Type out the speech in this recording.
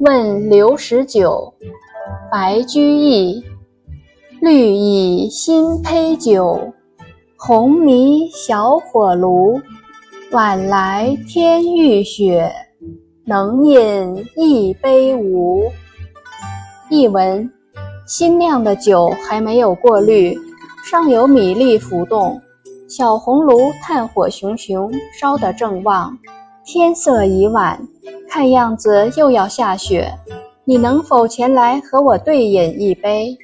问刘十九，白居易。绿蚁新醅酒，红泥小火炉。晚来天欲雪，能饮一杯无？译文：新酿的酒还没有过滤，尚有米粒浮动。小红炉炭火熊熊，烧得正旺。天色已晚，看样子又要下雪。你能否前来和我对饮一杯？